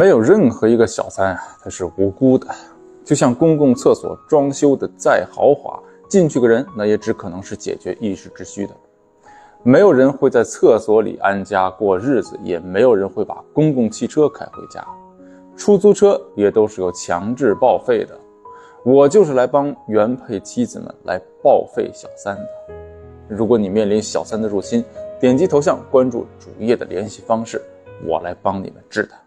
没有任何一个小三啊，他是无辜的，就像公共厕所装修的再豪华，进去个人那也只可能是解决一时之需的。没有人会在厕所里安家过日子，也没有人会把公共汽车开回家。出租车也都是有强制报废的，我就是来帮原配妻子们来报废小三的。如果你面临小三的入侵，点击头像关注主页的联系方式，我来帮你们治他。